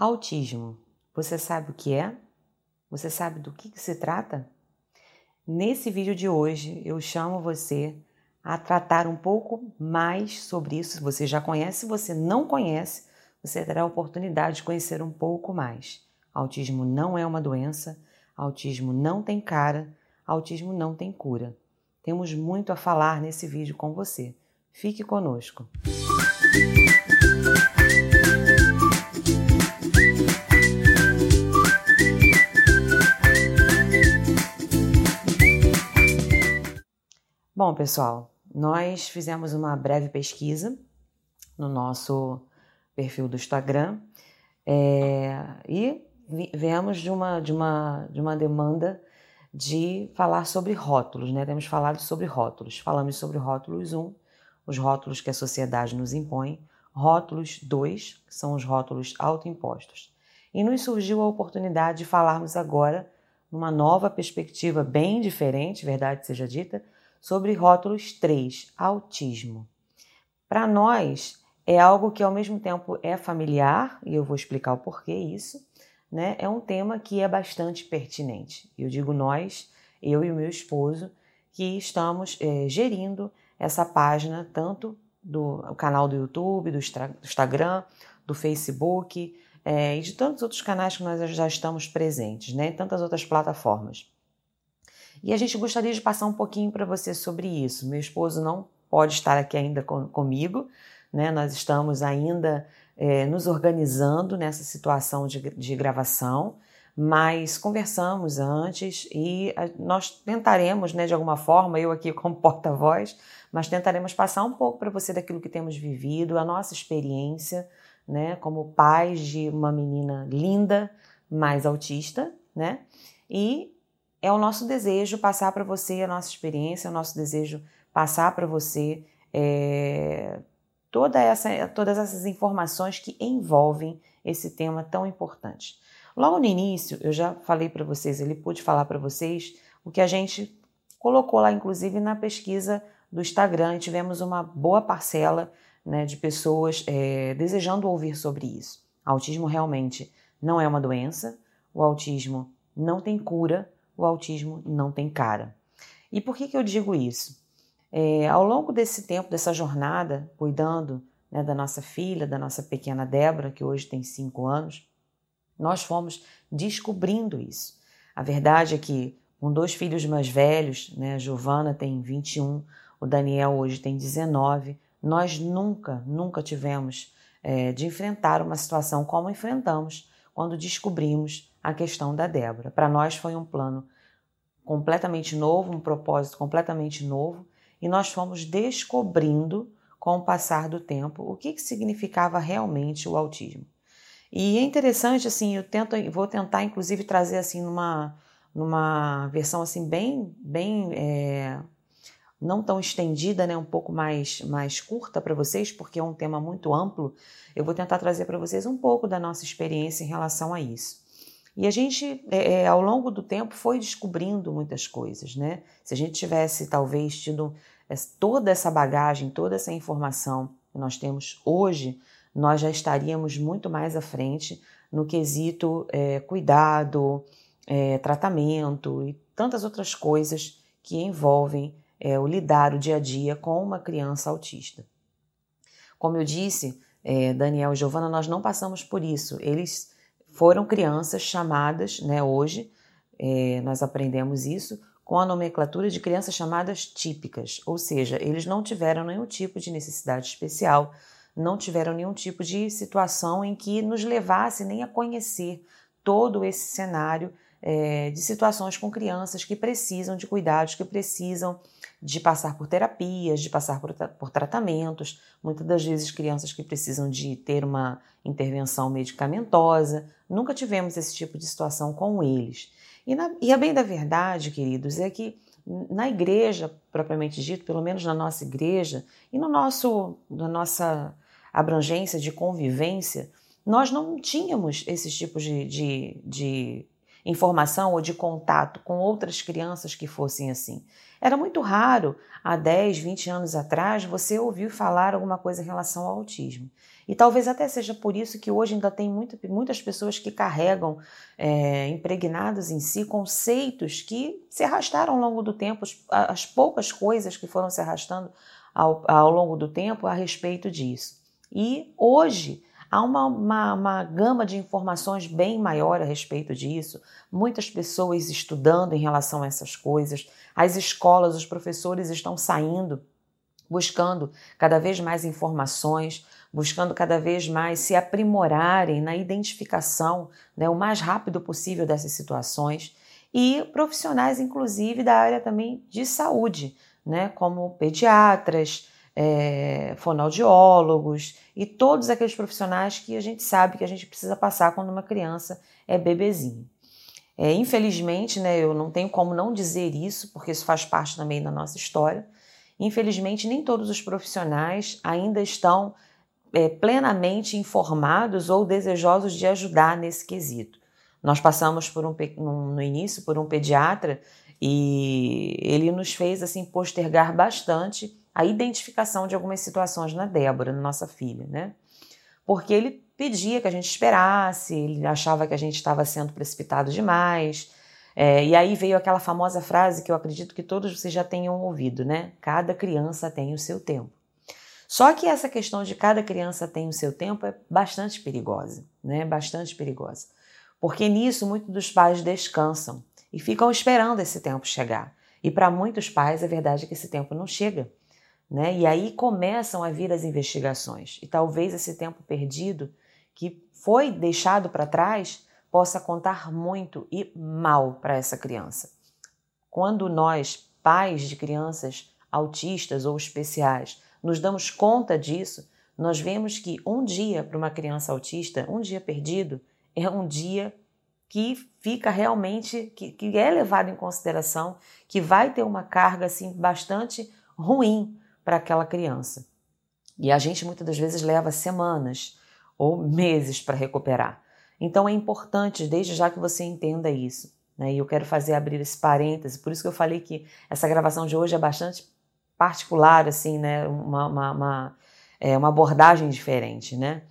Autismo. Você sabe o que é? Você sabe do que, que se trata? Nesse vídeo de hoje, eu chamo você a tratar um pouco mais sobre isso. Se você já conhece, se você não conhece, você terá a oportunidade de conhecer um pouco mais. Autismo não é uma doença, autismo não tem cara, autismo não tem cura. Temos muito a falar nesse vídeo com você. Fique conosco. Bom, pessoal, nós fizemos uma breve pesquisa no nosso perfil do Instagram é, e viemos de uma, de, uma, de uma demanda de falar sobre rótulos, né? Temos falado sobre rótulos. Falamos sobre rótulos 1, os rótulos que a sociedade nos impõe, rótulos 2, que são os rótulos autoimpostos. E nos surgiu a oportunidade de falarmos agora, numa nova perspectiva bem diferente, verdade seja dita, sobre rótulos 3, autismo. Para nós, é algo que ao mesmo tempo é familiar, e eu vou explicar o porquê isso, né? É um tema que é bastante pertinente. Eu digo nós, eu e o meu esposo, que estamos é, gerindo essa página, tanto do canal do YouTube, do Instagram, do Facebook é, e de tantos outros canais que nós já estamos presentes, né? Tantas outras plataformas. E a gente gostaria de passar um pouquinho para você sobre isso. Meu esposo não pode estar aqui ainda com, comigo, né? Nós estamos ainda é, nos organizando nessa situação de, de gravação, mas conversamos antes e a, nós tentaremos, né, de alguma forma, eu aqui como porta-voz, mas tentaremos passar um pouco para você daquilo que temos vivido, a nossa experiência, né, como pais de uma menina linda, mais autista, né? E é o nosso desejo passar para você a nossa experiência, é o nosso desejo passar para você é, toda essa, todas essas informações que envolvem esse tema tão importante. Logo no início, eu já falei para vocês, ele pude falar para vocês o que a gente colocou lá, inclusive na pesquisa do Instagram, tivemos uma boa parcela né, de pessoas é, desejando ouvir sobre isso. Autismo realmente não é uma doença, o autismo não tem cura, o autismo não tem cara. E por que, que eu digo isso? É, ao longo desse tempo, dessa jornada, cuidando né, da nossa filha, da nossa pequena Débora, que hoje tem cinco anos, nós fomos descobrindo isso. A verdade é que, com dois filhos mais velhos, né, a Giovana tem 21, o Daniel hoje tem 19, nós nunca, nunca tivemos é, de enfrentar uma situação como enfrentamos quando descobrimos a questão da Débora. Para nós foi um plano completamente novo, um propósito completamente novo, e nós fomos descobrindo com o passar do tempo o que, que significava realmente o autismo. E é interessante assim, eu tento, vou tentar inclusive trazer assim numa, numa versão assim bem, bem é, não tão estendida, né, um pouco mais, mais curta para vocês, porque é um tema muito amplo. Eu vou tentar trazer para vocês um pouco da nossa experiência em relação a isso. E a gente, é, é, ao longo do tempo, foi descobrindo muitas coisas, né? Se a gente tivesse, talvez, tido toda essa bagagem, toda essa informação que nós temos hoje, nós já estaríamos muito mais à frente no quesito é, cuidado, é, tratamento e tantas outras coisas que envolvem é, o lidar o dia a dia com uma criança autista. Como eu disse, é, Daniel e Giovana, nós não passamos por isso. Eles foram crianças chamadas, né, hoje, é, nós aprendemos isso, com a nomenclatura de crianças chamadas típicas, ou seja, eles não tiveram nenhum tipo de necessidade especial, não tiveram nenhum tipo de situação em que nos levasse nem a conhecer todo esse cenário é, de situações com crianças que precisam de cuidados, que precisam de passar por terapias, de passar por, por tratamentos, muitas das vezes crianças que precisam de ter uma intervenção medicamentosa. Nunca tivemos esse tipo de situação com eles. E, na, e a bem da verdade, queridos, é que na igreja, propriamente dito, pelo menos na nossa igreja, e no nosso, na nossa abrangência de convivência, nós não tínhamos esses tipos de, de, de informação ou de contato com outras crianças que fossem assim. Era muito raro, há 10, 20 anos atrás, você ouvir falar alguma coisa em relação ao autismo. E talvez até seja por isso que hoje ainda tem muito, muitas pessoas que carregam é, impregnados em si conceitos que se arrastaram ao longo do tempo, as, as poucas coisas que foram se arrastando ao, ao longo do tempo a respeito disso. E hoje há uma, uma, uma, gama de informações bem maior a respeito disso, muitas pessoas estudando em relação a essas coisas, as escolas, os professores estão saindo, buscando cada vez mais informações, buscando cada vez mais se aprimorarem na identificação né, o mais rápido possível dessas situações. E profissionais, inclusive, da área também de saúde, né, como pediatras, é, fonoaudiólogos e todos aqueles profissionais que a gente sabe que a gente precisa passar quando uma criança é bebezinho. É, infelizmente, né, eu não tenho como não dizer isso, porque isso faz parte também da nossa história. Infelizmente, nem todos os profissionais ainda estão é, plenamente informados ou desejosos de ajudar nesse quesito. Nós passamos por um, no início por um pediatra e ele nos fez assim postergar bastante a identificação de algumas situações na Débora, na nossa filha, né? Porque ele pedia que a gente esperasse, ele achava que a gente estava sendo precipitado demais. É, e aí veio aquela famosa frase que eu acredito que todos vocês já tenham ouvido, né? Cada criança tem o seu tempo. Só que essa questão de cada criança tem o seu tempo é bastante perigosa, né? Bastante perigosa. Porque nisso muitos dos pais descansam e ficam esperando esse tempo chegar. E para muitos pais a verdade é que esse tempo não chega. Né? E aí começam a vir as investigações. E talvez esse tempo perdido que foi deixado para trás possa contar muito e mal para essa criança. Quando nós, pais de crianças autistas ou especiais, nos damos conta disso, nós vemos que um dia para uma criança autista, um dia perdido, é um dia que fica realmente, que, que é levado em consideração, que vai ter uma carga assim bastante ruim para aquela criança. E a gente muitas das vezes leva semanas ou meses para recuperar. Então é importante, desde já, que você entenda isso. Né? E eu quero fazer abrir esse parêntese, por isso que eu falei que essa gravação de hoje é bastante particular, assim, né? uma, uma, uma, é, uma abordagem diferente, né?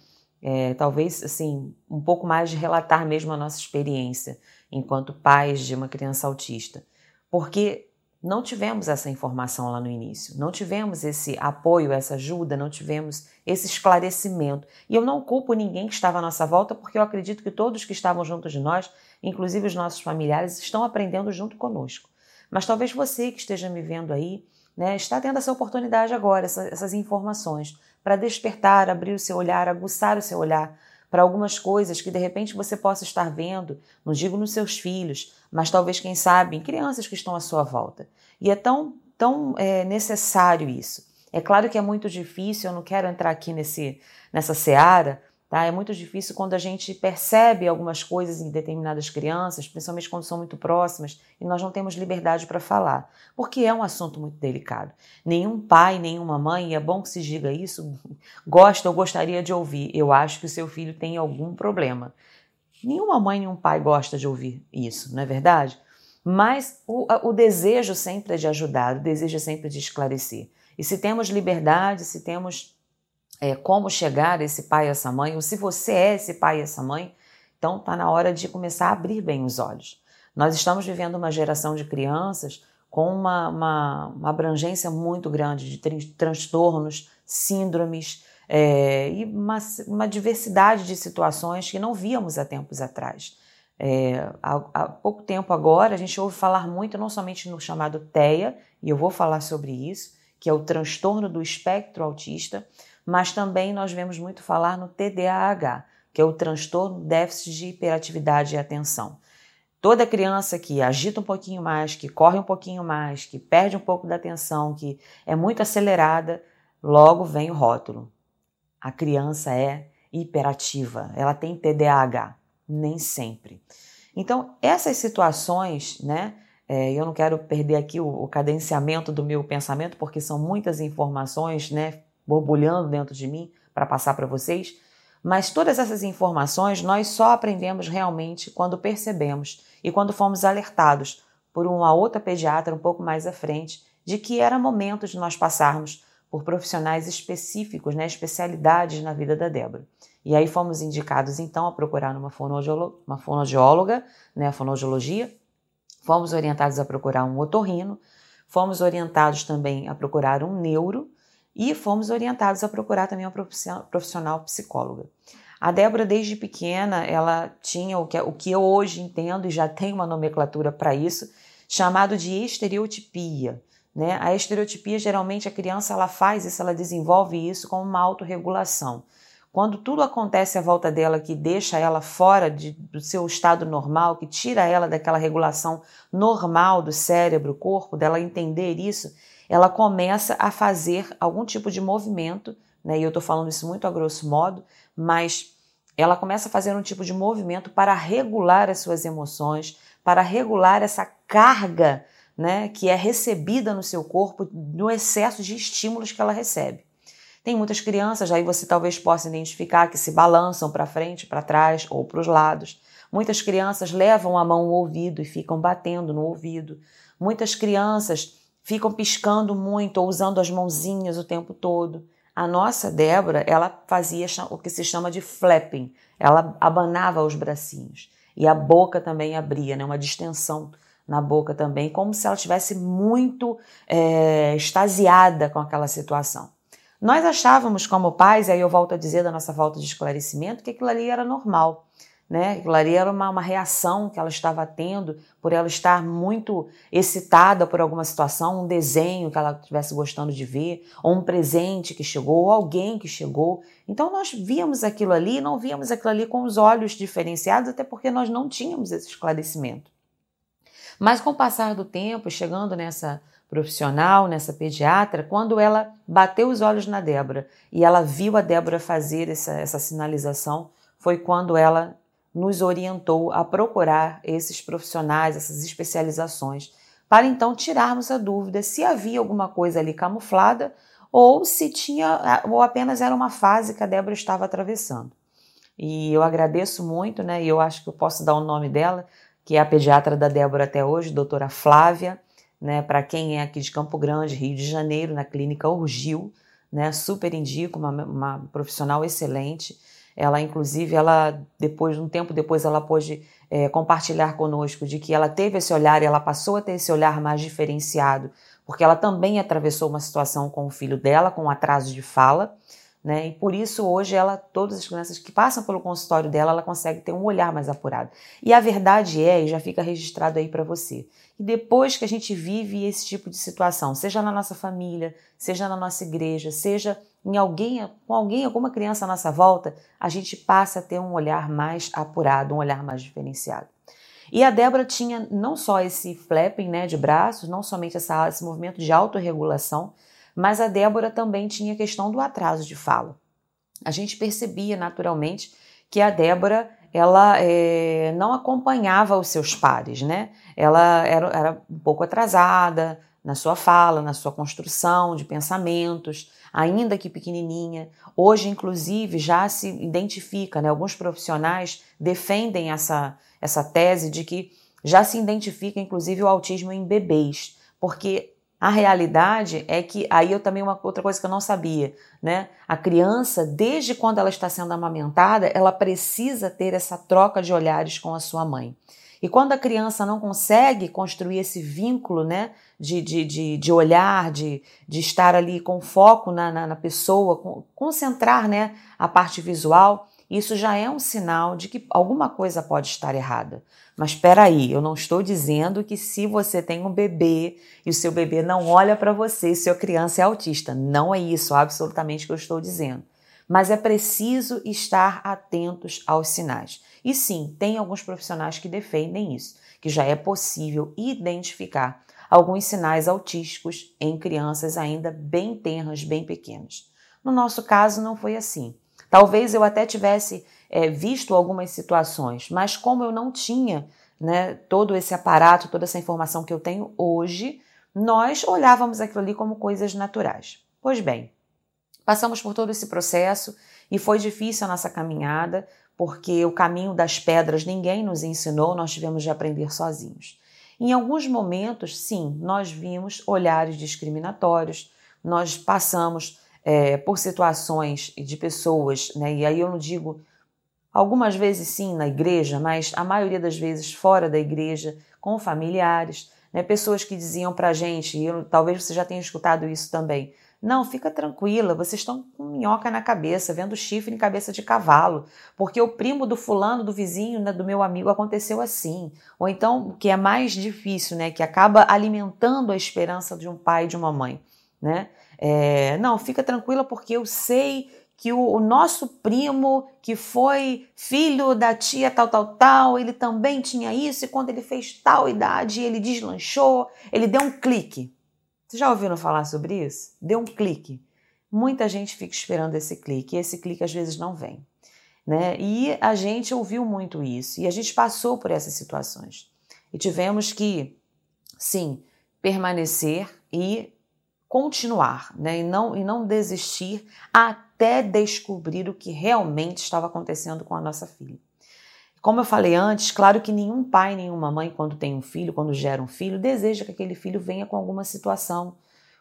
É, talvez assim um pouco mais de relatar mesmo a nossa experiência enquanto pais de uma criança autista, porque não tivemos essa informação lá no início, não tivemos esse apoio, essa ajuda, não tivemos esse esclarecimento. E eu não culpo ninguém que estava à nossa volta, porque eu acredito que todos que estavam junto de nós, inclusive os nossos familiares, estão aprendendo junto conosco. Mas talvez você que esteja me vendo aí, né, está tendo essa oportunidade agora, essa, essas informações, para despertar, abrir o seu olhar, aguçar o seu olhar para algumas coisas que de repente você possa estar vendo, não digo nos seus filhos, mas talvez, quem sabe, em crianças que estão à sua volta. E é tão, tão é, necessário isso. É claro que é muito difícil, eu não quero entrar aqui nesse, nessa seara, Tá? É muito difícil quando a gente percebe algumas coisas em determinadas crianças, principalmente quando são muito próximas, e nós não temos liberdade para falar, porque é um assunto muito delicado. Nenhum pai, nenhuma mãe, e é bom que se diga isso, gosta ou gostaria de ouvir. Eu acho que o seu filho tem algum problema. Nenhuma mãe, nenhum pai gosta de ouvir isso, não é verdade? Mas o, o desejo sempre é de ajudar, o desejo é sempre de esclarecer. E se temos liberdade, se temos é, como chegar esse pai e essa mãe, ou se você é esse pai e essa mãe, então está na hora de começar a abrir bem os olhos. Nós estamos vivendo uma geração de crianças com uma, uma, uma abrangência muito grande de transtornos, síndromes é, e uma, uma, diversidade de situações que não víamos há tempos atrás. É, há, há, pouco tempo agora, a gente ouve falar muito, não somente no chamado TEA, e eu vou falar sobre isso, que é o transtorno do espectro autista, mas também nós vemos muito falar no TDAH, que é o transtorno déficit de hiperatividade e atenção. Toda criança que agita um pouquinho mais, que corre um pouquinho mais, que perde um pouco da atenção, que é muito acelerada, logo vem o rótulo. A criança é hiperativa, ela tem TDAH, nem sempre. Então, essas situações, né? É, eu não quero perder aqui o, o cadenciamento do meu pensamento, porque são muitas informações, né? Borbulhando dentro de mim para passar para vocês, Mas todas essas informações nós só aprendemos realmente quando percebemos e quando fomos alertados por uma outra pediatra um pouco mais à frente de que era momento de nós passarmos por profissionais específicos, né, especialidades na vida da Débora. E aí fomos indicados então a procurar uma, fonoaudióloga, uma fonoaudióloga, né, fonoaudiologia, fomos orientados a procurar um otorrino, fomos orientados também a procurar um neuro e fomos orientados a procurar também uma profissional psicóloga. A Débora, desde pequena, ela tinha o que, o que eu hoje entendo e já tem uma nomenclatura para isso, chamado de estereotipia. Né? A estereotipia, geralmente, a criança ela faz isso, ela desenvolve isso como uma autorregulação. Quando tudo acontece à volta dela que deixa ela fora de, do seu estado normal, que tira ela daquela regulação normal do cérebro, corpo, dela entender isso, ela começa a fazer algum tipo de movimento, né? E eu estou falando isso muito a grosso modo, mas ela começa a fazer um tipo de movimento para regular as suas emoções, para regular essa carga, né, que é recebida no seu corpo no excesso de estímulos que ela recebe. Tem muitas crianças, aí você talvez possa identificar que se balançam para frente, para trás ou para os lados. Muitas crianças levam a mão ao ouvido e ficam batendo no ouvido. Muitas crianças ficam piscando muito ou usando as mãozinhas o tempo todo. A nossa Débora, ela fazia o que se chama de flapping. Ela abanava os bracinhos e a boca também abria, né, uma distensão na boca também, como se ela estivesse muito é, extasiada com aquela situação. Nós achávamos como pais, e aí eu volto a dizer da nossa falta de esclarecimento, que aquilo ali era normal né? Aquilo ali era uma, uma reação que ela estava tendo por ela estar muito excitada por alguma situação, um desenho que ela estivesse gostando de ver, ou um presente que chegou, ou alguém que chegou. Então nós víamos aquilo ali não víamos aquilo ali com os olhos diferenciados, até porque nós não tínhamos esse esclarecimento. Mas com o passar do tempo, chegando nessa profissional, nessa pediatra, quando ela bateu os olhos na Débora e ela viu a Débora fazer essa, essa sinalização, foi quando ela nos orientou a procurar esses profissionais, essas especializações, para então tirarmos a dúvida se havia alguma coisa ali camuflada ou se tinha ou apenas era uma fase que a Débora estava atravessando. E eu agradeço muito, né? E eu acho que eu posso dar o nome dela, que é a pediatra da Débora até hoje, doutora Flávia, né? Para quem é aqui de Campo Grande, Rio de Janeiro, na clínica Urgil, né? Super indico, uma, uma profissional excelente. Ela, inclusive, ela depois, um tempo depois, ela pôde é, compartilhar conosco de que ela teve esse olhar e ela passou a ter esse olhar mais diferenciado, porque ela também atravessou uma situação com o filho dela, com um atraso de fala, né? E por isso hoje ela, todas as crianças que passam pelo consultório dela, ela consegue ter um olhar mais apurado. E a verdade é, e já fica registrado aí para você, que depois que a gente vive esse tipo de situação, seja na nossa família, seja na nossa igreja, seja em alguém, com alguém, alguma criança à nossa volta, a gente passa a ter um olhar mais apurado, um olhar mais diferenciado. E a Débora tinha não só esse flapping né, de braços, não somente essa, esse movimento de autorregulação, mas a Débora também tinha a questão do atraso de fala. A gente percebia naturalmente que a Débora ela é, não acompanhava os seus pares, né? Ela era, era um pouco atrasada na sua fala, na sua construção de pensamentos, ainda que pequenininha. Hoje, inclusive, já se identifica, né? Alguns profissionais defendem essa, essa tese de que já se identifica, inclusive, o autismo em bebês, porque a realidade é que aí eu também uma outra coisa que eu não sabia, né? A criança, desde quando ela está sendo amamentada, ela precisa ter essa troca de olhares com a sua mãe. E quando a criança não consegue construir esse vínculo, né, de, de, de, de olhar, de, de estar ali com foco na, na, na pessoa, concentrar, né, a parte visual, isso já é um sinal de que alguma coisa pode estar errada. Mas espera aí, eu não estou dizendo que se você tem um bebê e o seu bebê não olha para você, sua criança é autista. Não é isso absolutamente que eu estou dizendo. Mas é preciso estar atentos aos sinais. E sim, tem alguns profissionais que defendem isso, que já é possível identificar alguns sinais autísticos em crianças ainda bem tenras, bem pequenas. No nosso caso, não foi assim. Talvez eu até tivesse é, visto algumas situações, mas como eu não tinha né, todo esse aparato, toda essa informação que eu tenho hoje, nós olhávamos aquilo ali como coisas naturais. Pois bem, passamos por todo esse processo E foi difícil a nossa caminhada, porque o caminho das pedras ninguém nos ensinou, nós tivemos de aprender sozinhos. Em alguns momentos, sim, nós vimos olhares discriminatórios, nós passamos é, por situações de pessoas, né, e aí eu não digo algumas vezes sim na igreja, mas a maioria das vezes fora da igreja, com familiares, né, pessoas que diziam para gente, e eu, talvez você já tenha escutado isso também, não, fica tranquila, vocês estão com minhoca na cabeça, vendo chifre em cabeça de cavalo, porque o primo do fulano, do vizinho, né, do meu amigo aconteceu assim. Ou então, o que é mais difícil, né, que acaba alimentando a esperança de um pai e de uma mãe, né? É, não, fica tranquila porque eu sei que o, o, nosso primo, que foi filho da tia tal, tal, tal, ele também tinha isso, e quando ele fez tal idade, ele deslanchou, ele deu um clique. Vocês já ouviram falar sobre isso? Dê um clique. Muita gente fica esperando esse clique e esse clique às vezes não vem. Né? E a gente ouviu muito isso e a gente passou por essas situações. E tivemos que, sim, permanecer e continuar, né? e, não, e não desistir até descobrir o que realmente estava acontecendo com a nossa filha. Como eu falei antes, claro que nenhum pai, nenhuma mãe, quando tem um filho, quando gera um filho, deseja que aquele filho venha com alguma situação,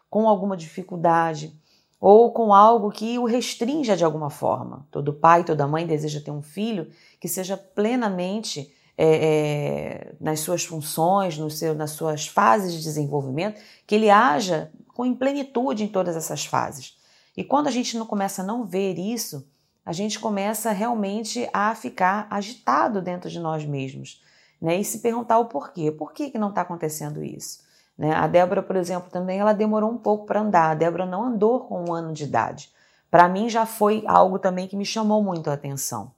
com alguma dificuldade, ou com algo que o restrinja de alguma forma. Todo pai, toda mãe deseja ter um filho que seja plenamente é, é, nas suas funções, no seu, nas suas fases de desenvolvimento, que ele haja com plenitude em todas essas fases. E quando a gente não começa a não ver isso, a gente começa realmente a ficar agitado dentro de nós mesmos, né? E se perguntar o porquê. Por que, que não está acontecendo isso? Né? A Débora, por exemplo, também ela demorou um pouco para andar. A Débora não andou com um ano de idade. Para mim já foi algo também que me chamou muito a atenção.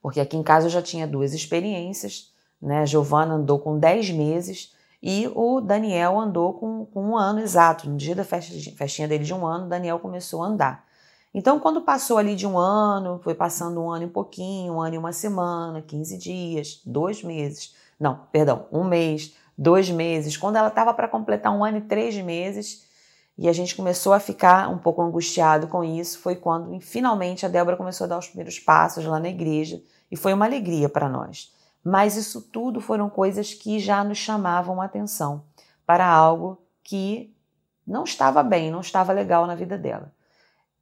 Porque aqui em casa eu já tinha duas experiências, né? A Giovana andou com 10 meses e o Daniel andou com, com um ano exato. No dia da festinha dele de um ano, o Daniel começou a andar. Então, quando passou ali de um ano, foi passando um ano e um pouquinho, um ano e uma semana, 15 dias, dois meses, não, perdão, um mês, dois meses, quando ela estava para completar um ano e três meses, e a gente começou a ficar um pouco angustiado com isso, foi quando finalmente a Débora começou a dar os primeiros passos lá na igreja, e foi uma alegria para nós. Mas isso tudo foram coisas que já nos chamavam a atenção para algo que não estava bem, não estava legal na vida dela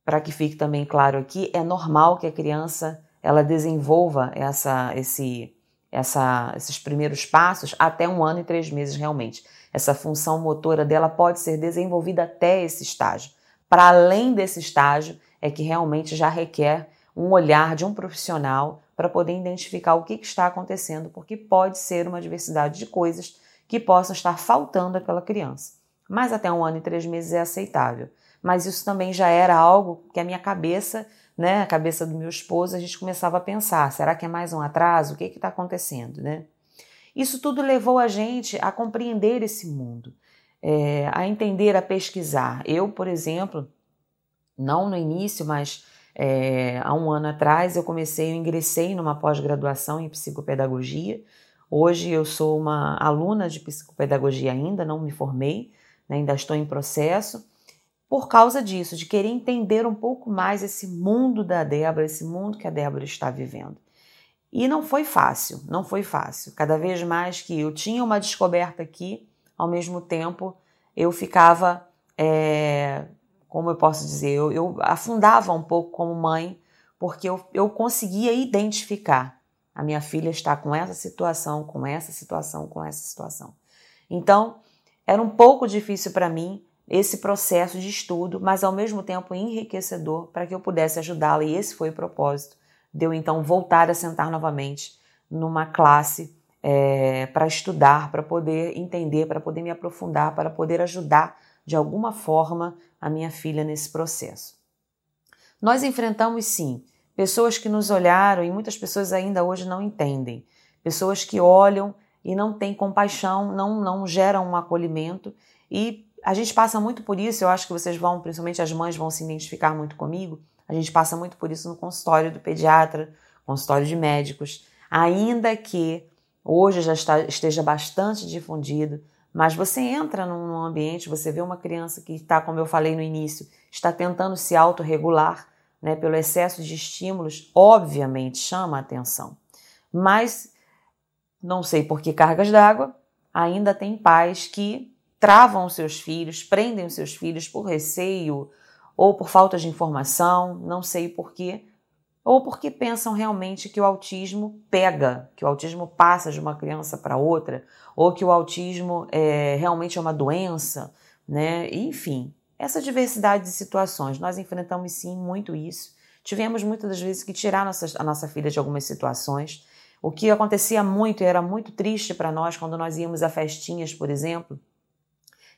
para que fique também claro aqui, é normal que a criança ela desenvolva essa, esse, essa, esses primeiros passos até um ano e três meses realmente. Essa função motora dela pode ser desenvolvida até esse estágio. Para além desse estágio, é que realmente já requer um olhar de um profissional para poder identificar o que, que está acontecendo, porque pode ser uma diversidade de coisas que possam estar faltando àquela criança. Mas até um ano e três meses é aceitável mas isso também já era algo que a minha cabeça, né, a cabeça do meu esposo, a gente começava a pensar: será que é mais um atraso? O que está acontecendo, né? Isso tudo levou a gente a compreender esse mundo, é, a entender, a pesquisar. Eu, por exemplo, não no início, mas é, há um ano atrás eu comecei, eu ingressei numa pós-graduação em psicopedagogia. Hoje eu sou uma aluna de psicopedagogia ainda, não me formei, né, ainda estou em processo por causa disso, de querer entender um pouco mais esse mundo da Débora, esse mundo que a Débora está vivendo. E não foi fácil, não foi fácil. Cada vez mais que eu tinha uma descoberta aqui, ao mesmo tempo eu ficava, é, como eu posso dizer, eu, eu, afundava um pouco como mãe, porque eu, eu conseguia identificar. A minha filha está com essa situação, com essa situação, com essa situação. Então, era um pouco difícil para mim esse processo de estudo, mas ao mesmo tempo enriquecedor para que eu pudesse ajudá-la, e esse foi o propósito de eu então voltar a sentar novamente numa classe é, para estudar, para poder entender, para poder me aprofundar, para poder ajudar de alguma forma a minha filha nesse processo. Nós enfrentamos sim pessoas que nos olharam e muitas pessoas ainda hoje não entendem, pessoas que olham e não têm compaixão, não, não geram um acolhimento e a gente passa muito por isso, eu acho que vocês vão, principalmente as mães, vão se identificar muito comigo. A gente passa muito por isso no consultório do pediatra, consultório de médicos, ainda que hoje já está, esteja bastante difundido, mas você entra num ambiente, você vê uma criança que está, como eu falei no início, está tentando se autorregular, né, pelo excesso de estímulos, obviamente chama a atenção. Mas não sei por que cargas d'água, ainda tem pais que travam os seus filhos, prendem os seus filhos por receio ou por falta de informação, não sei por quê, ou porque pensam realmente que o autismo pega, que o autismo passa de uma criança para outra, ou que o autismo é, realmente é uma doença, né? Enfim, essa diversidade de situações, nós enfrentamos sim muito isso. Tivemos muitas das vezes que tirar nossa, a nossa filha de algumas situações. O que acontecia muito e era muito triste para nós quando nós íamos a festinhas, por exemplo,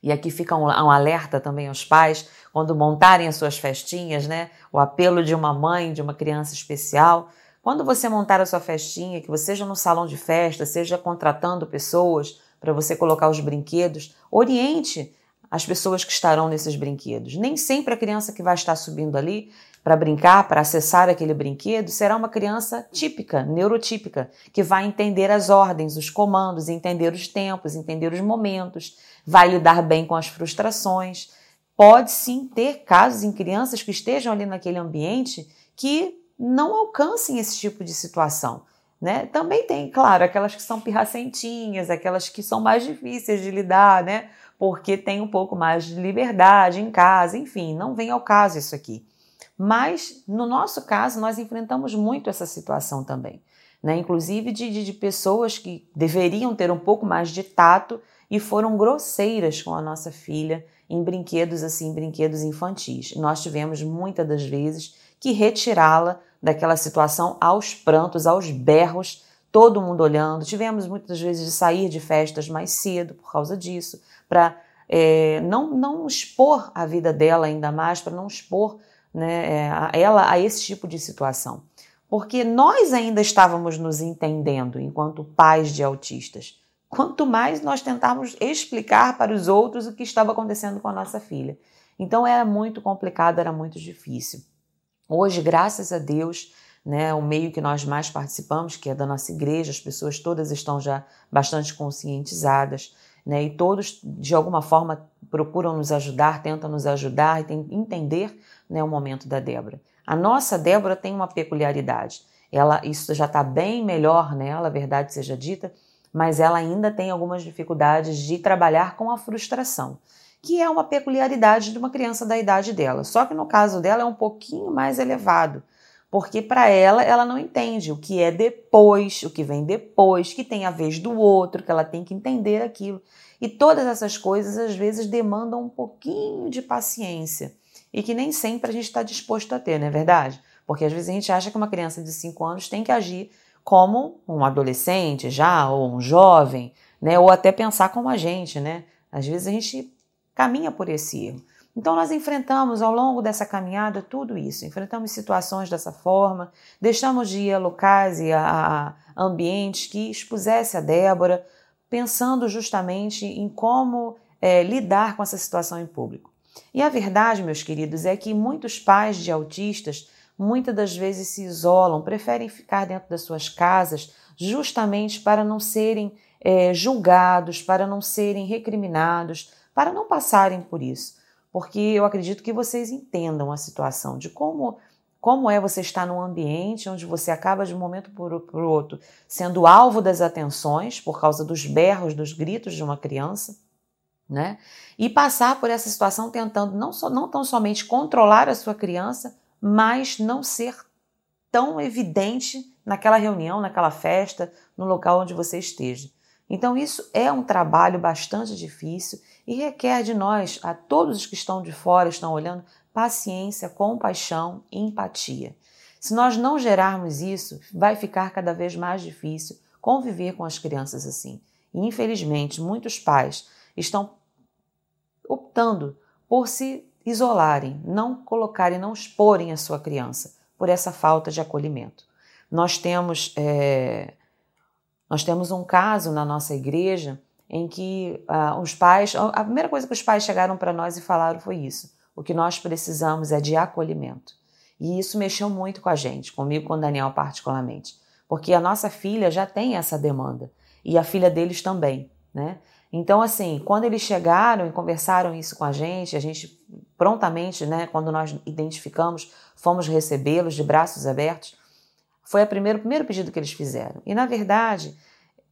e aqui fica um, um, alerta também aos pais, quando montarem as suas festinhas, né? O apelo de uma mãe, de uma criança especial. Quando você montar a sua festinha, que você seja no salão de festa, seja contratando pessoas para você colocar os brinquedos, oriente as pessoas que estarão nesses brinquedos. Nem sempre a criança que vai estar subindo ali para brincar, para acessar aquele brinquedo, será uma criança típica, neurotípica, que vai entender as ordens, os comandos, entender os tempos, entender os momentos, vai lidar bem com as frustrações. Pode sim ter casos em crianças que estejam ali naquele ambiente que não alcancem esse tipo de situação. Né? Também tem, claro, aquelas que são pirracentinhas, aquelas que são mais difíceis de lidar, né? Porque tem um pouco mais de liberdade em casa, enfim, não vem ao caso isso aqui. Mas, no nosso caso, nós enfrentamos muito essa situação também. Né? Inclusive de, de, de pessoas que deveriam ter um pouco mais de tato e foram grosseiras com a nossa filha em brinquedos assim, brinquedos infantis. Nós tivemos muitas das vezes que retirá-la daquela situação aos prantos, aos berros, todo mundo olhando. Tivemos muitas vezes de sair de festas mais cedo por causa disso, para é, não, não expor a vida dela ainda mais, para não expor né, é, ela a esse tipo de situação. Porque nós ainda estávamos nos entendendo enquanto pais de autistas quanto mais nós tentarmos explicar para os outros o que estava acontecendo com a nossa filha. Então era muito complicado, era muito difícil. Hoje, graças a Deus, né, o meio que nós mais participamos, que é da nossa igreja, as pessoas todas estão já bastante conscientizadas, né, e todos de alguma forma procuram nos ajudar, tentam nos ajudar e entender né, o momento da Débora. A nossa Débora tem uma peculiaridade. Ela, isso já está bem melhor nela, verdade seja dita, mas ela ainda tem algumas dificuldades de trabalhar com a frustração, que é uma peculiaridade de uma criança da idade dela. Só que no caso dela é um pouquinho mais elevado, porque para ela ela não entende o que é depois, o que vem depois, que tem a vez do outro, que ela tem que entender aquilo. E todas essas coisas às vezes demandam um pouquinho de paciência e que nem sempre a gente está disposto a ter, não é verdade? Porque às vezes a gente acha que uma criança de 5 anos tem que agir como um adolescente já, ou um jovem, né? Ou até pensar como a gente, né? Às vezes a gente caminha por esse erro. Então nós enfrentamos ao longo dessa caminhada tudo isso, enfrentamos situações dessa forma, deixamos de ir a locais e a, ambientes que expusesse a Débora, pensando justamente em como é, lidar com essa situação em público. E a verdade, meus queridos, é que muitos pais de autistas muitas das vezes se isolam, preferem ficar dentro das suas casas justamente para não serem é, julgados, para não serem recriminados, para não passarem por isso. Porque eu acredito que vocês entendam a situação de como como é você estar num ambiente onde você acaba de um momento para o outro sendo alvo das atenções por causa dos berros, dos gritos de uma criança, né? E passar por essa situação tentando não, só, não tão somente controlar a sua criança, mas não ser tão evidente naquela reunião, naquela festa, no local onde você esteja. Então, isso é um trabalho bastante difícil e requer de nós, a todos os que estão de fora, estão olhando, paciência, compaixão e empatia. Se nós não gerarmos isso, vai ficar cada vez mais difícil conviver com as crianças assim. E, infelizmente, muitos pais estão optando por se isolarem, não colocarem, não exporem a sua criança por essa falta de acolhimento. Nós temos, é, nós temos um caso na nossa igreja em que ah, os pais, a primeira coisa que os pais chegaram para nós e falaram foi isso: o que nós precisamos é de acolhimento. E isso mexeu muito com a gente, comigo com o Daniel particularmente, porque a nossa filha já tem essa demanda e a filha deles também, né? Então, assim, quando eles chegaram e conversaram isso com a gente, a gente prontamente, né, quando nós identificamos, fomos recebê-los de braços abertos. Foi o primeiro pedido que eles fizeram. E, na verdade,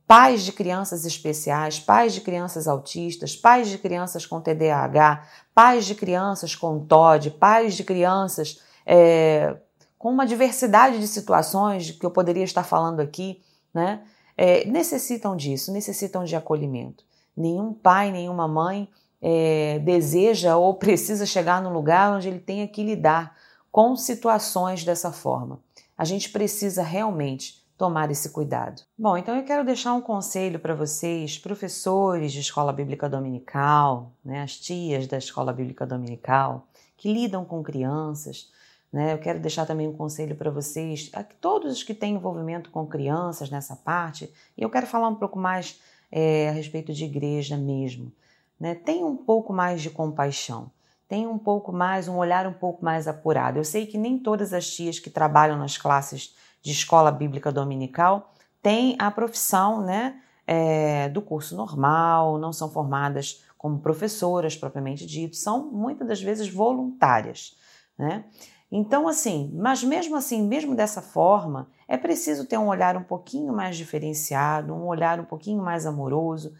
pais de crianças especiais, pais de crianças autistas, pais de crianças com TDAH, pais de crianças com TOD, pais de crianças é, com uma diversidade de situações que eu poderia estar falando aqui, né? É, necessitam disso, necessitam de acolhimento. Nenhum pai, nenhuma mãe é, deseja ou precisa chegar num lugar onde ele tenha que lidar com situações dessa forma. A gente precisa realmente tomar esse cuidado. Bom, então eu quero deixar um conselho para vocês, professores de escola bíblica dominical, né, as tias da escola bíblica dominical, que lidam com crianças. Né? Eu quero deixar também um conselho para vocês, a todos os que têm envolvimento com crianças nessa parte, e eu quero falar um pouco mais é, a respeito de igreja mesmo. Né? Tenha um pouco mais de compaixão, tenha um pouco mais, um olhar um pouco mais apurado. Eu sei que nem todas as tias que trabalham nas classes de escola bíblica dominical têm a profissão né, é, do curso normal, não são formadas como professoras propriamente dito, são muitas das vezes voluntárias. Né? Então, assim, mas mesmo assim, mesmo dessa forma, é preciso ter um olhar um pouquinho mais diferenciado, um olhar um pouquinho mais amoroso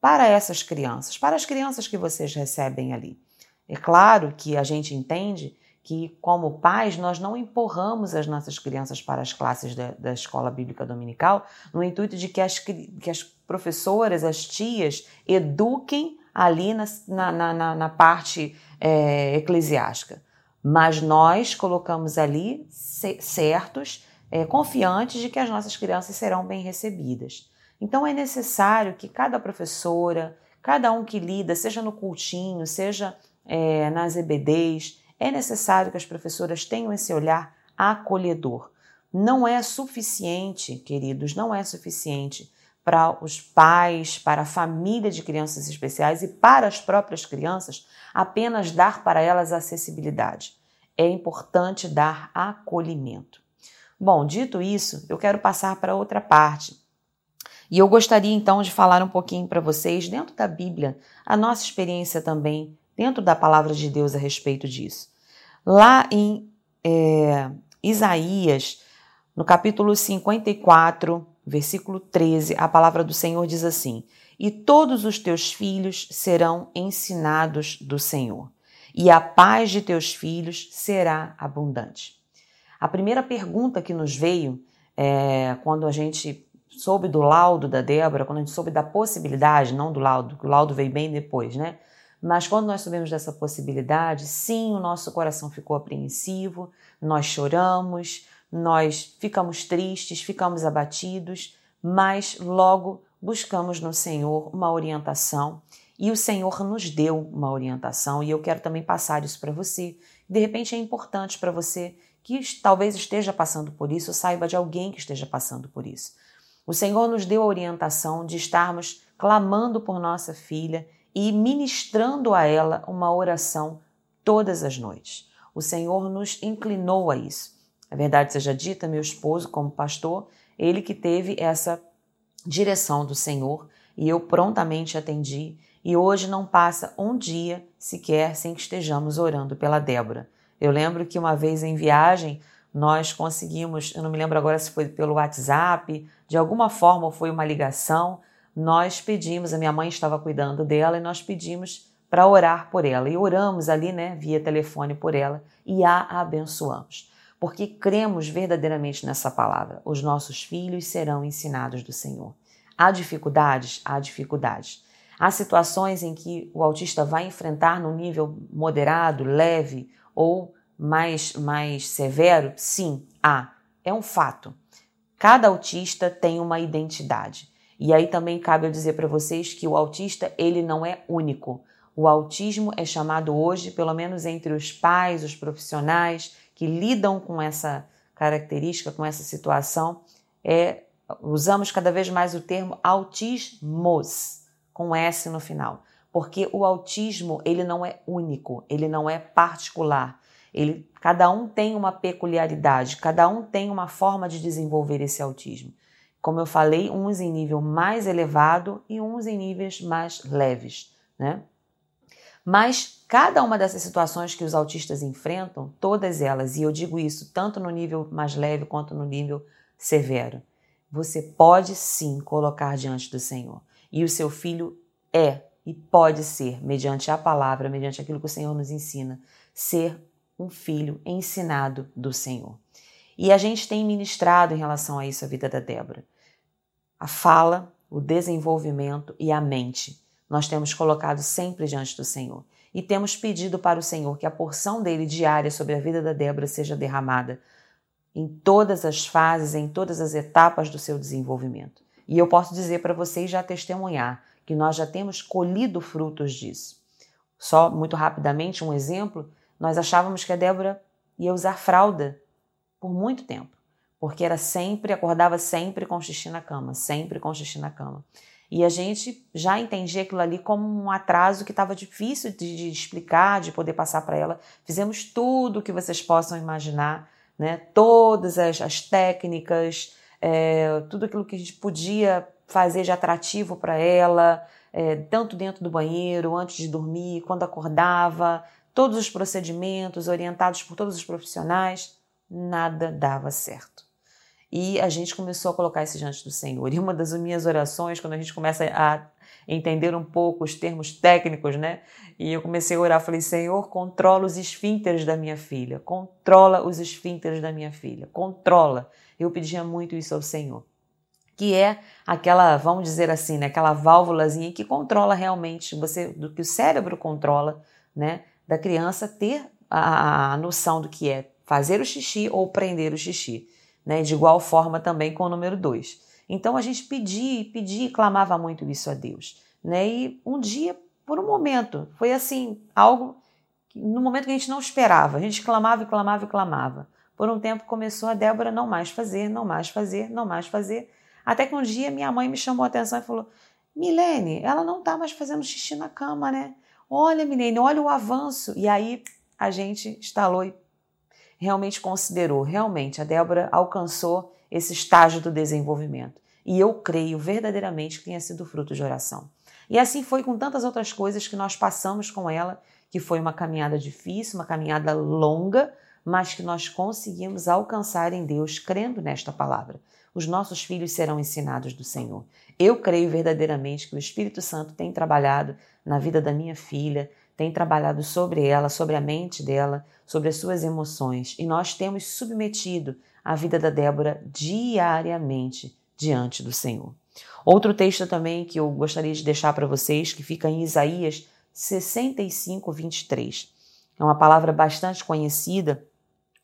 para essas crianças, para as crianças que vocês recebem ali. É claro que a gente entende que, como pais, nós não empurramos as nossas crianças para as classes da, da escola bíblica dominical no intuito de que as, que as professoras, as tias, eduquem ali na, na, na, na parte é, eclesiástica mas nós colocamos ali certos, é, confiantes de que as nossas crianças serão bem recebidas. Então é necessário que cada professora, cada um que lida, seja no cultinho, seja é, nas EBDs, é necessário que as professoras tenham esse olhar acolhedor. Não é suficiente, queridos, não é suficiente para os pais, para a família de crianças especiais e para as próprias crianças apenas dar para elas acessibilidade. É importante dar acolhimento. Bom, dito isso, eu quero passar para outra parte. E eu gostaria então de falar um pouquinho para vocês, dentro da Bíblia, a nossa experiência também, dentro da palavra de Deus a respeito disso. Lá em é, Isaías, no capítulo 54, versículo 13, a palavra do Senhor diz assim: E todos os teus filhos serão ensinados do Senhor, e a paz de teus filhos será abundante. A primeira pergunta que nos veio é, quando a gente soube do laudo da Débora, quando a gente soube da possibilidade, não do laudo, o laudo veio bem depois, né? Mas quando nós soubemos dessa possibilidade, sim, o nosso coração ficou apreensivo, nós choramos, nós ficamos tristes, ficamos abatidos, mas logo buscamos no Senhor uma orientação e o Senhor nos deu uma orientação e eu quero também passar isso para você. De repente é importante para você que talvez esteja passando por isso, saiba de alguém que esteja passando por isso. O Senhor nos deu a orientação de estarmos clamando por nossa filha e ministrando a ela uma oração todas as noites. O Senhor nos inclinou a isso. A verdade seja dita, meu esposo, como pastor, ele que teve essa direção do Senhor e eu prontamente atendi. E hoje não passa um dia sequer sem que estejamos orando pela Débora. Eu lembro que uma vez em viagem nós conseguimos, eu não me lembro agora se foi pelo WhatsApp, de alguma forma foi uma ligação, nós pedimos, a minha mãe estava cuidando dela e nós pedimos para orar por ela. E oramos ali, né, via telefone por ela e a abençoamos porque cremos verdadeiramente nessa palavra. Os nossos filhos serão ensinados do Senhor. Há dificuldades? Há dificuldades. Há situações em que o autista vai enfrentar no nível moderado, leve ou mais, mais severo? Sim, há. É um fato. Cada autista tem uma identidade. E aí também cabe eu dizer para vocês que o autista, ele não é único. O autismo é chamado hoje, pelo menos entre os pais, os profissionais, que lidam com essa característica, com essa situação, é, usamos cada vez mais o termo autismos, com S no final, porque o autismo ele não é único, ele não é particular. Ele, cada um tem uma peculiaridade, cada um tem uma forma de desenvolver esse autismo. como eu falei, uns em nível mais elevado e uns em níveis mais leves, né? Mas cada uma dessas situações que os autistas enfrentam, todas elas, e eu digo isso tanto no nível mais leve quanto no nível severo, você pode sim colocar diante do Senhor. E o seu filho é e pode ser, mediante a palavra, mediante aquilo que o Senhor nos ensina, ser um filho ensinado do Senhor. E a gente tem ministrado em relação a isso a vida da Débora. A fala, o desenvolvimento e a mente. Nós temos colocado sempre diante do Senhor. E temos pedido para o Senhor que a porção dele diária sobre a vida da Débora seja derramada em todas as fases, em todas as etapas do seu desenvolvimento. E eu posso dizer para vocês já testemunhar que nós já temos colhido frutos disso. Só muito rapidamente um exemplo, nós achávamos que a Débora ia usar fralda por muito tempo, porque era sempre, acordava sempre com xixi na cama, sempre com xixi na cama. E a gente já entendia aquilo ali como um atraso que estava difícil de, de, explicar, de poder passar para ela. Fizemos tudo o que vocês possam imaginar, né? todas as, as técnicas, é, tudo aquilo que a gente podia fazer de atrativo para ela, é, tanto dentro do banheiro, antes de dormir, quando acordava, todos os procedimentos orientados por todos os profissionais, nada dava certo. E a gente começou a colocar isso diante do Senhor. E uma das minhas orações, quando a gente começa a entender um pouco os termos técnicos, né? E eu comecei a orar, falei: Senhor, controla os esfínteres da minha filha, controla os esfínteres da minha filha, controla. Eu pedia muito isso ao Senhor que é aquela, vamos dizer assim, né, aquela válvulazinha que controla realmente você, do que o cérebro controla, né, da criança ter a, a noção do que é fazer o xixi ou prender o xixi, né, de igual forma também com o número 2. Então a gente pedia, pedia e clamava muito isso a Deus, né, e um dia, por um momento, foi assim, algo no momento que a gente não esperava, a gente clamava e clamava e clamava. Por um tempo começou a Débora não mais fazer, não mais fazer, não mais fazer, até que um dia minha mãe me chamou a atenção e falou: Milene, ela não está mais fazendo xixi na cama, né? Olha, Milene, olha o avanço. E aí a gente instalou e realmente considerou, realmente, a Débora alcançou esse estágio do desenvolvimento. E eu creio verdadeiramente que tenha sido fruto de oração. E assim foi com tantas outras coisas que nós passamos com ela, que foi uma caminhada difícil, uma caminhada longa, mas que nós conseguimos alcançar em Deus crendo nesta palavra os nossos filhos serão ensinados do Senhor. Eu creio verdadeiramente que o Espírito Santo tem trabalhado na vida da minha filha, tem trabalhado sobre ela, sobre a mente dela, sobre as suas emoções, e nós temos submetido a vida da Débora diariamente diante do Senhor. Outro texto também que eu gostaria de deixar para vocês, que fica em Isaías 65, 23. É uma palavra bastante conhecida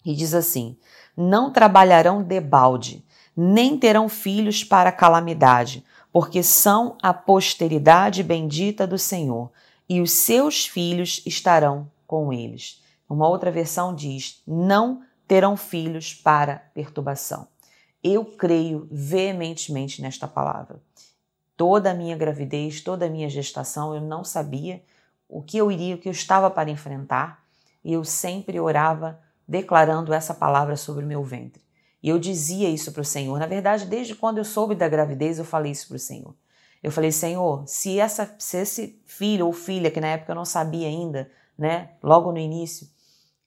e diz assim: Não trabalharão debalde, nem terão filhos para calamidade, porque são a posteridade bendita do Senhor, e os seus filhos estarão com eles. Uma outra versão diz: não terão filhos para perturbação. Eu creio veementemente nesta palavra. Toda a minha gravidez, toda a minha gestação, eu não sabia o que eu iria, o que eu estava para enfrentar, e eu sempre orava declarando essa palavra sobre o meu ventre. E eu dizia isso para o Senhor. Na verdade, desde quando eu soube da gravidez, eu falei isso para o Senhor. Eu falei, Senhor, se, essa, se esse filho ou filha, que na época eu não sabia ainda, né, logo no início,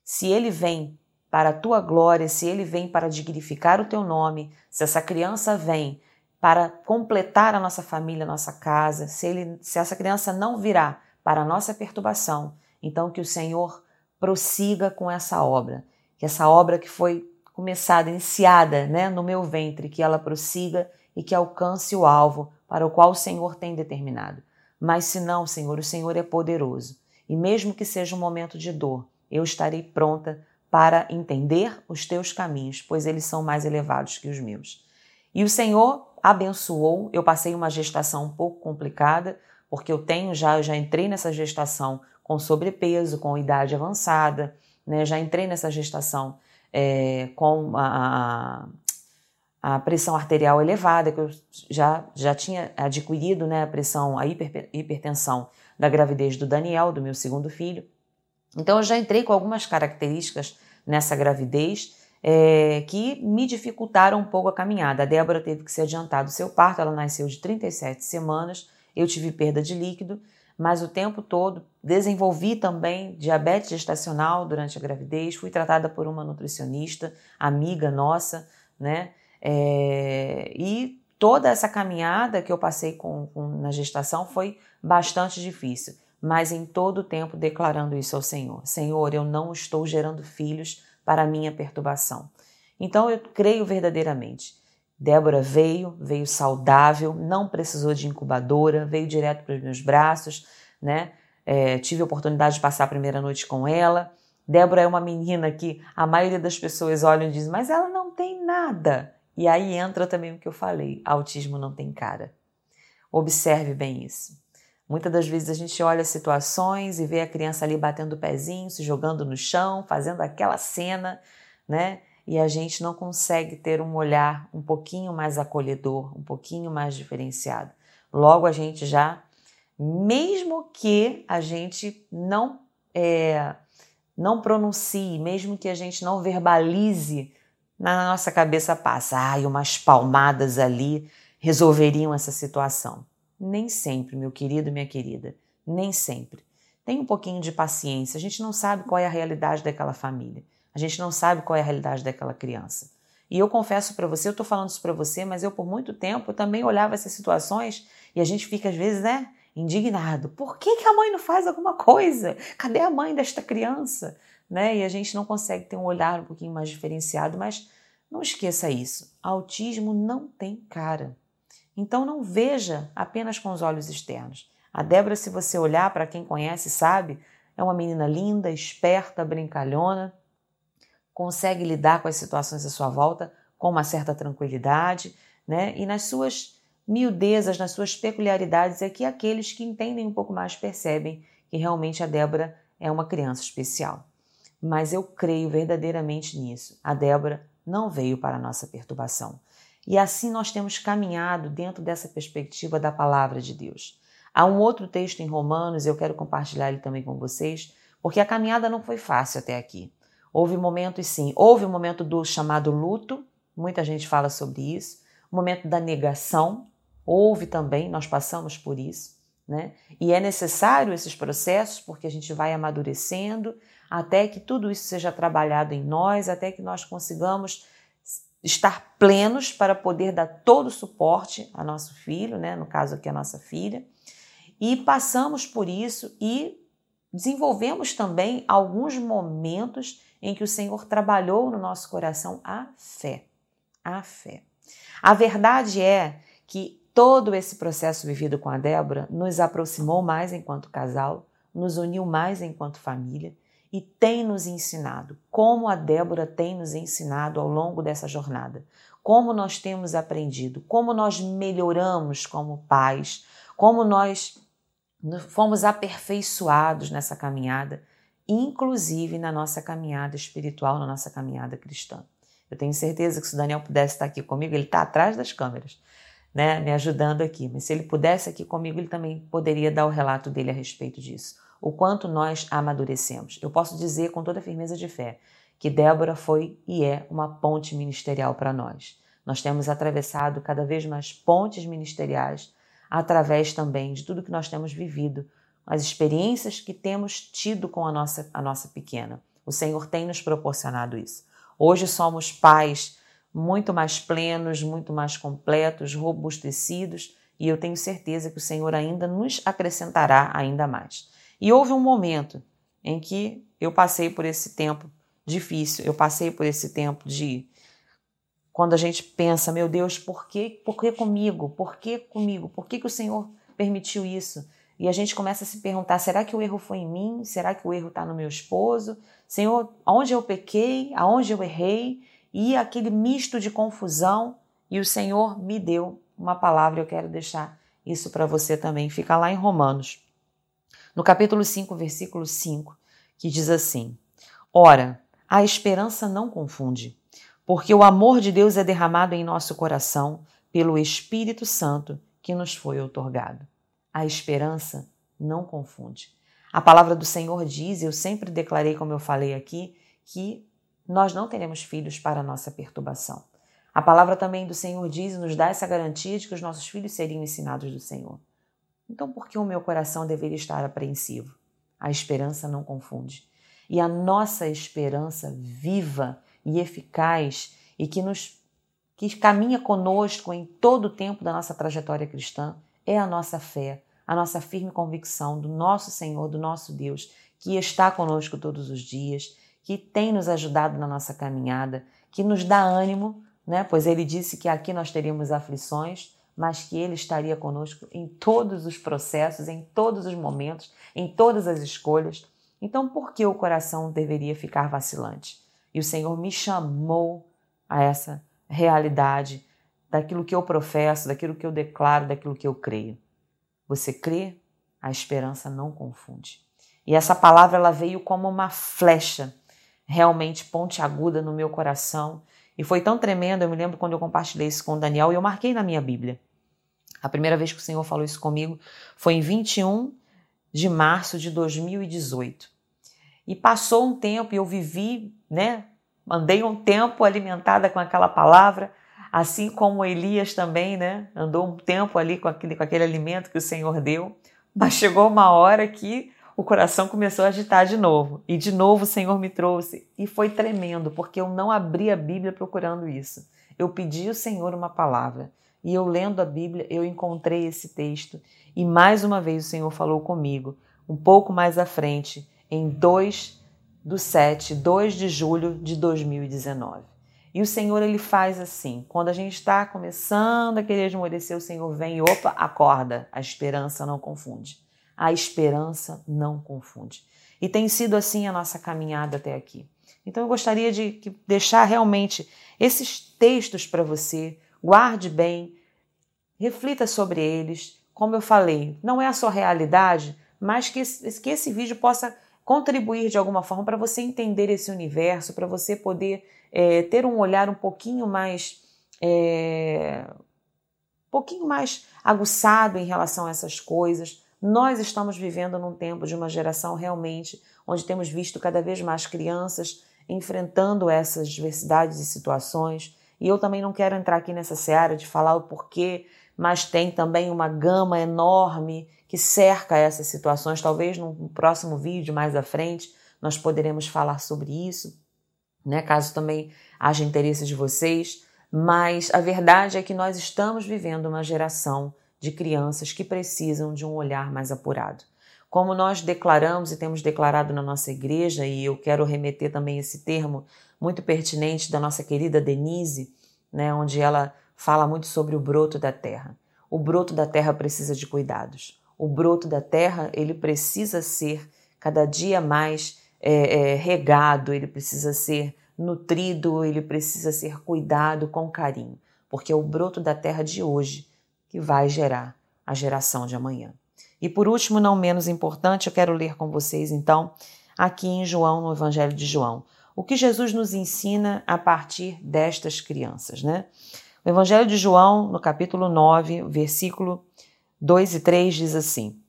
se ele vem para a tua glória, se ele vem para dignificar o teu nome, se essa criança vem para completar a nossa família, a nossa casa, se, ele, se essa criança não virá para a nossa perturbação, então que o Senhor prossiga com essa obra, que essa obra que foi começada, iniciada né, no meu ventre, que ela prossiga e que alcance o alvo para o qual o Senhor tem determinado. Mas se não, Senhor, o Senhor é poderoso. E mesmo que seja um momento de dor, eu estarei pronta para entender os teus caminhos, pois eles são mais elevados que os meus. E o Senhor abençoou. Eu passei uma gestação um pouco complicada, porque eu tenho já, eu já entrei nessa gestação com sobrepeso, com idade avançada, né? Já entrei nessa gestação é, com a, a pressão arterial elevada, que eu já, já tinha adquirido né, a pressão, a hiper, hipertensão da gravidez do Daniel, do meu segundo filho. Então eu já entrei com algumas características nessa gravidez é, que me dificultaram um pouco a caminhada. A Débora teve que se adiantar do seu parto, ela nasceu de 37 semanas, eu tive perda de líquido, mas o tempo todo desenvolvi também diabetes gestacional durante a gravidez, fui tratada por uma nutricionista, amiga nossa, né? É, e toda essa caminhada que eu passei com, com, na gestação foi bastante difícil, mas em todo o tempo declarando isso ao Senhor: Senhor, eu não estou gerando filhos para a minha perturbação. Então eu creio verdadeiramente. Débora veio, veio saudável, não precisou de incubadora, veio direto para os meus braços, né? É, tive a oportunidade de passar a primeira noite com ela. Débora é uma menina que a maioria das pessoas olham e diz, mas ela não tem nada. E aí entra também o que eu falei: autismo não tem cara. Observe bem isso. Muitas das vezes a gente olha situações e vê a criança ali batendo o pezinho, se jogando no chão, fazendo aquela cena, né? E a gente não consegue ter um olhar um pouquinho mais acolhedor, um pouquinho mais diferenciado. Logo a gente já, mesmo que a gente não é, não pronuncie, mesmo que a gente não verbalize na nossa cabeça passa, ai, umas palmadas ali resolveriam essa situação. Nem sempre, meu querido minha querida, nem sempre. Tem um pouquinho de paciência, a gente não sabe qual é a realidade daquela família, a gente não sabe qual é a realidade daquela criança. E eu confesso para você, eu estou falando isso para você, mas eu por muito tempo também olhava essas situações e a gente fica às vezes, né, indignado. Por que, que a mãe não faz alguma coisa? Cadê a mãe desta criança? Né? E a gente não consegue ter um olhar um pouquinho mais diferenciado, mas não esqueça isso. Autismo não tem cara. Então não veja apenas com os olhos externos. A Débora, se você olhar para quem conhece, sabe, é uma menina linda, esperta, brincalhona, consegue lidar com as situações à sua volta com uma certa tranquilidade, né? E nas suas miudezas, nas suas peculiaridades, é que aqueles que entendem um pouco mais percebem que realmente a Débora é uma criança especial mas eu creio verdadeiramente nisso. A Débora não veio para a nossa perturbação. E assim nós temos caminhado dentro dessa perspectiva da palavra de Deus. Há um outro texto em Romanos, eu quero compartilhar ele também com vocês, porque a caminhada não foi fácil até aqui. Houve momentos, sim, houve o um momento do chamado luto, muita gente fala sobre isso, o momento da negação, houve também, nós passamos por isso, né? E é necessário esses processos porque a gente vai amadurecendo, até que tudo isso seja trabalhado em nós, até que nós consigamos estar plenos para poder dar todo o suporte a nosso filho, né? no caso aqui a nossa filha, e passamos por isso e desenvolvemos também alguns momentos em que o Senhor trabalhou no nosso coração a fé. A fé. A verdade é que todo esse processo vivido com a Débora nos aproximou mais enquanto casal, nos uniu mais enquanto família e tem nos ensinado, como a Débora tem nos ensinado ao longo dessa jornada, como nós temos aprendido, como nós melhoramos como pais, como nós fomos aperfeiçoados nessa caminhada, inclusive na nossa caminhada espiritual, na nossa caminhada cristã. Eu tenho certeza que se o Daniel pudesse estar aqui comigo, ele está atrás das câmeras, né, me ajudando aqui. Mas se ele pudesse aqui comigo, ele também poderia dar o relato dele a respeito disso o quanto nós amadurecemos. Eu posso dizer com toda firmeza de fé que Débora foi e é uma ponte ministerial para nós. Nós temos atravessado cada vez mais pontes ministeriais através também de tudo que nós temos vivido, as experiências que temos tido com a nossa, a nossa pequena. O Senhor tem nos proporcionado isso. Hoje somos pais muito mais plenos, muito mais completos, robustecidos, e eu tenho certeza que o Senhor ainda nos acrescentará ainda mais. E houve um momento em que eu passei por esse tempo difícil, eu passei por esse tempo de quando a gente pensa, meu Deus, por que, por que comigo? Por que comigo? Por que, que o Senhor permitiu isso? E a gente começa a se perguntar: será que o erro foi em mim? Será que o erro está no meu esposo? Senhor, aonde eu pequei? Aonde eu errei? E aquele misto de confusão. E o Senhor me deu uma palavra, eu quero deixar isso para você também. Fica lá em Romanos no capítulo 5, versículo 5, que diz assim: Ora, a esperança não confunde, porque o amor de Deus é derramado em nosso coração pelo Espírito Santo que nos foi otorgado. A esperança não confunde. A palavra do Senhor diz, eu sempre declarei, como eu falei aqui, que nós não teremos filhos para nossa perturbação. A palavra também do Senhor diz e nos dá essa garantia de que os nossos filhos seriam ensinados do Senhor. Então, por que o meu coração deveria estar apreensivo? A esperança não confunde. E a nossa esperança viva e eficaz e que nos que caminha conosco em todo o tempo da nossa trajetória cristã é a nossa fé, a nossa firme convicção do nosso Senhor, do nosso Deus, que está conosco todos os dias, que tem nos ajudado na nossa caminhada, que nos dá ânimo, né? Pois ele disse que aqui nós teríamos aflições, mas que ele estaria conosco em todos os processos, em todos os momentos, em todas as escolhas. Então, por que o coração deveria ficar vacilante? E o Senhor me chamou a essa realidade daquilo que eu professo, daquilo que eu declaro, daquilo que eu creio. Você crê? A esperança não confunde. E essa palavra ela veio como uma flecha, realmente pontiaguda no meu coração. E foi tão tremendo, eu me lembro quando eu compartilhei isso com o Daniel e eu marquei na minha Bíblia. A primeira vez que o Senhor falou isso comigo foi em 21 de março de 2018. E passou um tempo e eu vivi, né? Andei um tempo alimentada com aquela palavra, assim como Elias também, né? Andou um tempo ali com aquele, com aquele alimento que o Senhor deu. Mas chegou uma hora que o coração começou a agitar de novo. E de novo o Senhor me trouxe. E foi tremendo, porque eu não abri a Bíblia procurando isso. Eu pedi ao Senhor uma palavra. E eu lendo a Bíblia, eu encontrei esse texto. E mais uma vez o Senhor falou comigo, um pouco mais à frente, em 2 do 7, 2 de julho de 2019. E o Senhor ele faz assim, quando a gente está começando a querer esmorecer, o Senhor vem e opa, acorda, a esperança não confunde. A esperança não confunde. E tem sido assim a nossa caminhada até aqui. Então eu gostaria de deixar realmente esses textos para você, guarde bem, reflita sobre eles. Como eu falei, não é a sua realidade, mas que esse, que esse vídeo possa contribuir de alguma forma para você entender esse universo, para você poder é, ter um olhar um pouquinho mais. É, um pouquinho mais aguçado em relação a essas coisas. Nós estamos vivendo num tempo de uma geração realmente onde temos visto cada vez mais crianças enfrentando essas diversidades e situações. E eu também não quero entrar aqui nessa seara de falar o porquê, mas tem também uma gama enorme que cerca essas situações. Talvez num próximo vídeo mais à frente nós poderemos falar sobre isso, né? Caso também haja interesse de vocês. Mas a verdade é que nós estamos vivendo uma geração de crianças que precisam de um olhar mais apurado. Como nós declaramos e temos declarado na nossa igreja, e eu quero remeter também esse termo muito pertinente da nossa querida Denise, né, onde ela fala muito sobre o broto da terra. O broto da terra precisa de cuidados o broto da terra ele precisa ser cada dia mais é, é, regado, ele precisa ser nutrido, ele precisa ser cuidado com carinho, porque é o broto da terra de hoje que vai gerar a geração de amanhã. E por último, não menos importante, eu quero ler com vocês então, aqui em João, no Evangelho de João, o que Jesus nos ensina a partir destas crianças, né? O Evangelho de João, no capítulo 9, versículo 2 e 3 diz assim: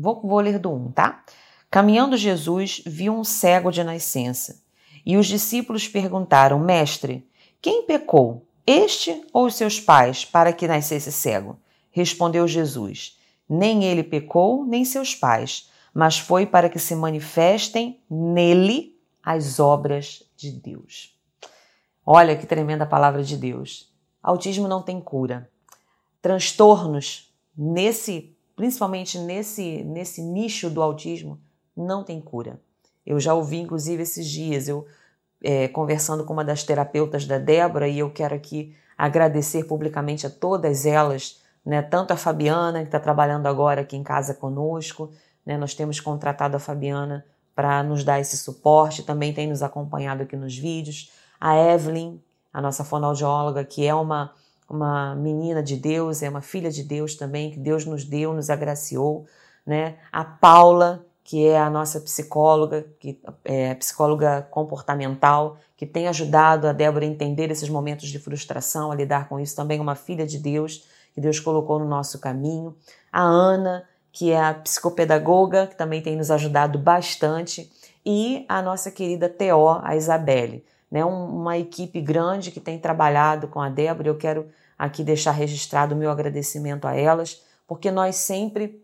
vou, vou ler do 1, tá? Caminhando Jesus viu um cego de nascença. E os discípulos perguntaram: Mestre, quem pecou, este ou os seus pais, para que nascesse cego? Respondeu Jesus: Nem ele pecou, nem seus pais, mas foi para que se manifestem nele as obras de Deus. Olha que tremenda palavra de Deus. Autismo não tem cura transtornos nesse, principalmente nesse, nesse nicho do autismo, não tem cura. Eu já ouvi, inclusive, esses dias, eu é, conversando com uma das terapeutas da Débora, e eu quero aqui agradecer publicamente a todas elas, né, tanto a Fabiana, que está trabalhando agora aqui em casa conosco, né, nós temos contratado a Fabiana para nos dar esse suporte, também tem nos acompanhado aqui nos vídeos, a Evelyn, a nossa fonoaudióloga, que é uma uma menina de Deus, é uma filha de Deus também, que Deus nos deu, nos agraciou, né? A Paula, que é a nossa psicóloga, que é psicóloga comportamental, que tem ajudado a Débora a entender esses momentos de frustração, a lidar com isso, também uma filha de Deus, que Deus colocou no nosso caminho. A Ana, que é a psicopedagoga, que também tem nos ajudado bastante. e a nossa querida TO, a Isabelle. Né, uma equipe grande que tem trabalhado com a Débora. Eu quero aqui deixar registrado o meu agradecimento a elas, porque nós sempre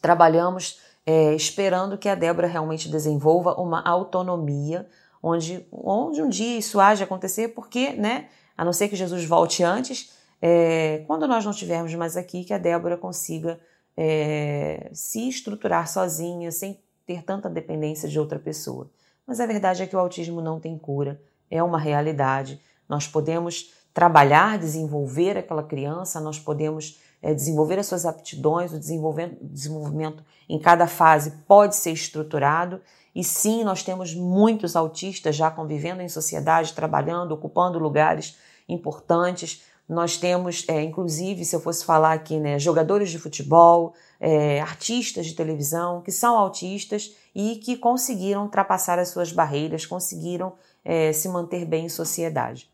trabalhamos é, esperando que a Débora realmente desenvolva uma autonomia, onde, onde um dia isso haja acontecer, porque, né, a não ser que Jesus volte antes, é, quando nós não estivermos mais aqui, que a Débora consiga é, se estruturar sozinha, sem ter tanta dependência de outra pessoa. Mas a verdade é que o autismo não tem cura, é uma realidade. Nós podemos trabalhar, desenvolver aquela criança, nós podemos é, desenvolver as suas aptidões, o desenvolvimento, desenvolvimento em cada fase pode ser estruturado. E sim, nós temos muitos autistas já convivendo em sociedade, trabalhando, ocupando lugares importantes. Nós temos, é, inclusive, se eu fosse falar aqui, né, jogadores de futebol, é, artistas de televisão que são autistas e que conseguiram ultrapassar as suas barreiras, conseguiram é, se manter bem em sociedade.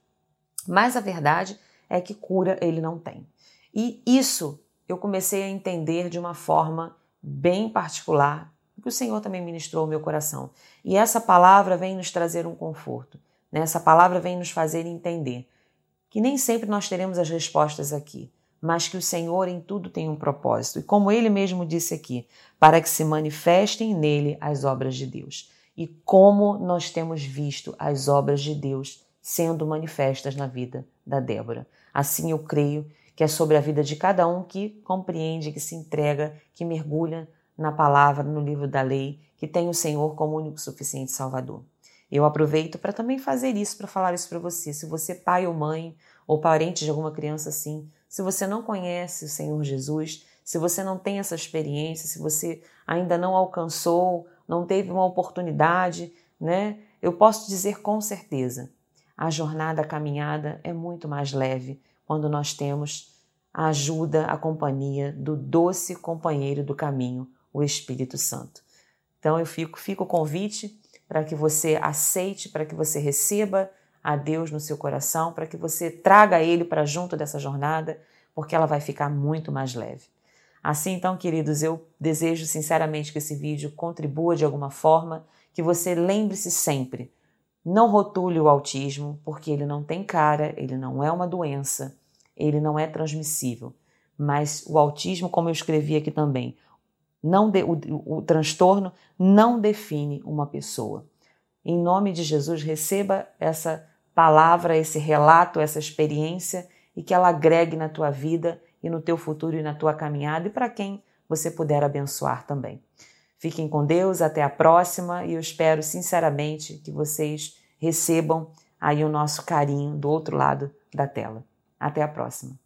Mas a verdade é que cura ele não tem. E isso eu comecei a entender de uma forma bem particular, que o Senhor também ministrou ao meu coração. E essa palavra vem nos trazer um conforto. Né? Essa palavra vem nos fazer entender que nem sempre nós teremos as respostas aqui, mas que o Senhor em tudo tem um propósito. E como ele mesmo disse aqui, para que se manifestem nele as obras de Deus. E como nós temos visto as obras de Deus sendo manifestas na vida da Débora. Assim eu creio que é sobre a vida de cada um que compreende, que se entrega, que mergulha na palavra, no livro da lei, que tem o Senhor como único suficiente Salvador. Eu aproveito para também fazer isso, para falar isso para você. Se você, pai ou mãe, ou parente de alguma criança assim, se você não conhece o Senhor Jesus, se você não tem essa experiência, se você ainda não alcançou, não teve uma oportunidade, né? Eu posso dizer com certeza, a jornada, a caminhada é muito mais leve quando nós temos a ajuda, a companhia do doce companheiro do caminho, o Espírito Santo. Então eu fico, fico o convite para que você aceite, para que você receba a Deus no seu coração, para que você traga Ele para junto dessa jornada, porque ela vai ficar muito mais leve. Assim, então, queridos, eu desejo sinceramente que esse vídeo contribua de alguma forma, que você lembre-se sempre, não rotule o autismo, porque ele não tem cara, ele não é uma doença, ele não é transmissível. Mas o autismo, como eu escrevi aqui também, não de, o, o transtorno não define uma pessoa. Em nome de Jesus, receba essa palavra, esse relato, essa experiência e que ela agregue na tua vida e no teu futuro e na tua caminhada e para quem você puder abençoar também. Fiquem com Deus, até a próxima e eu espero sinceramente que vocês recebam aí o nosso carinho do outro lado da tela. Até a próxima.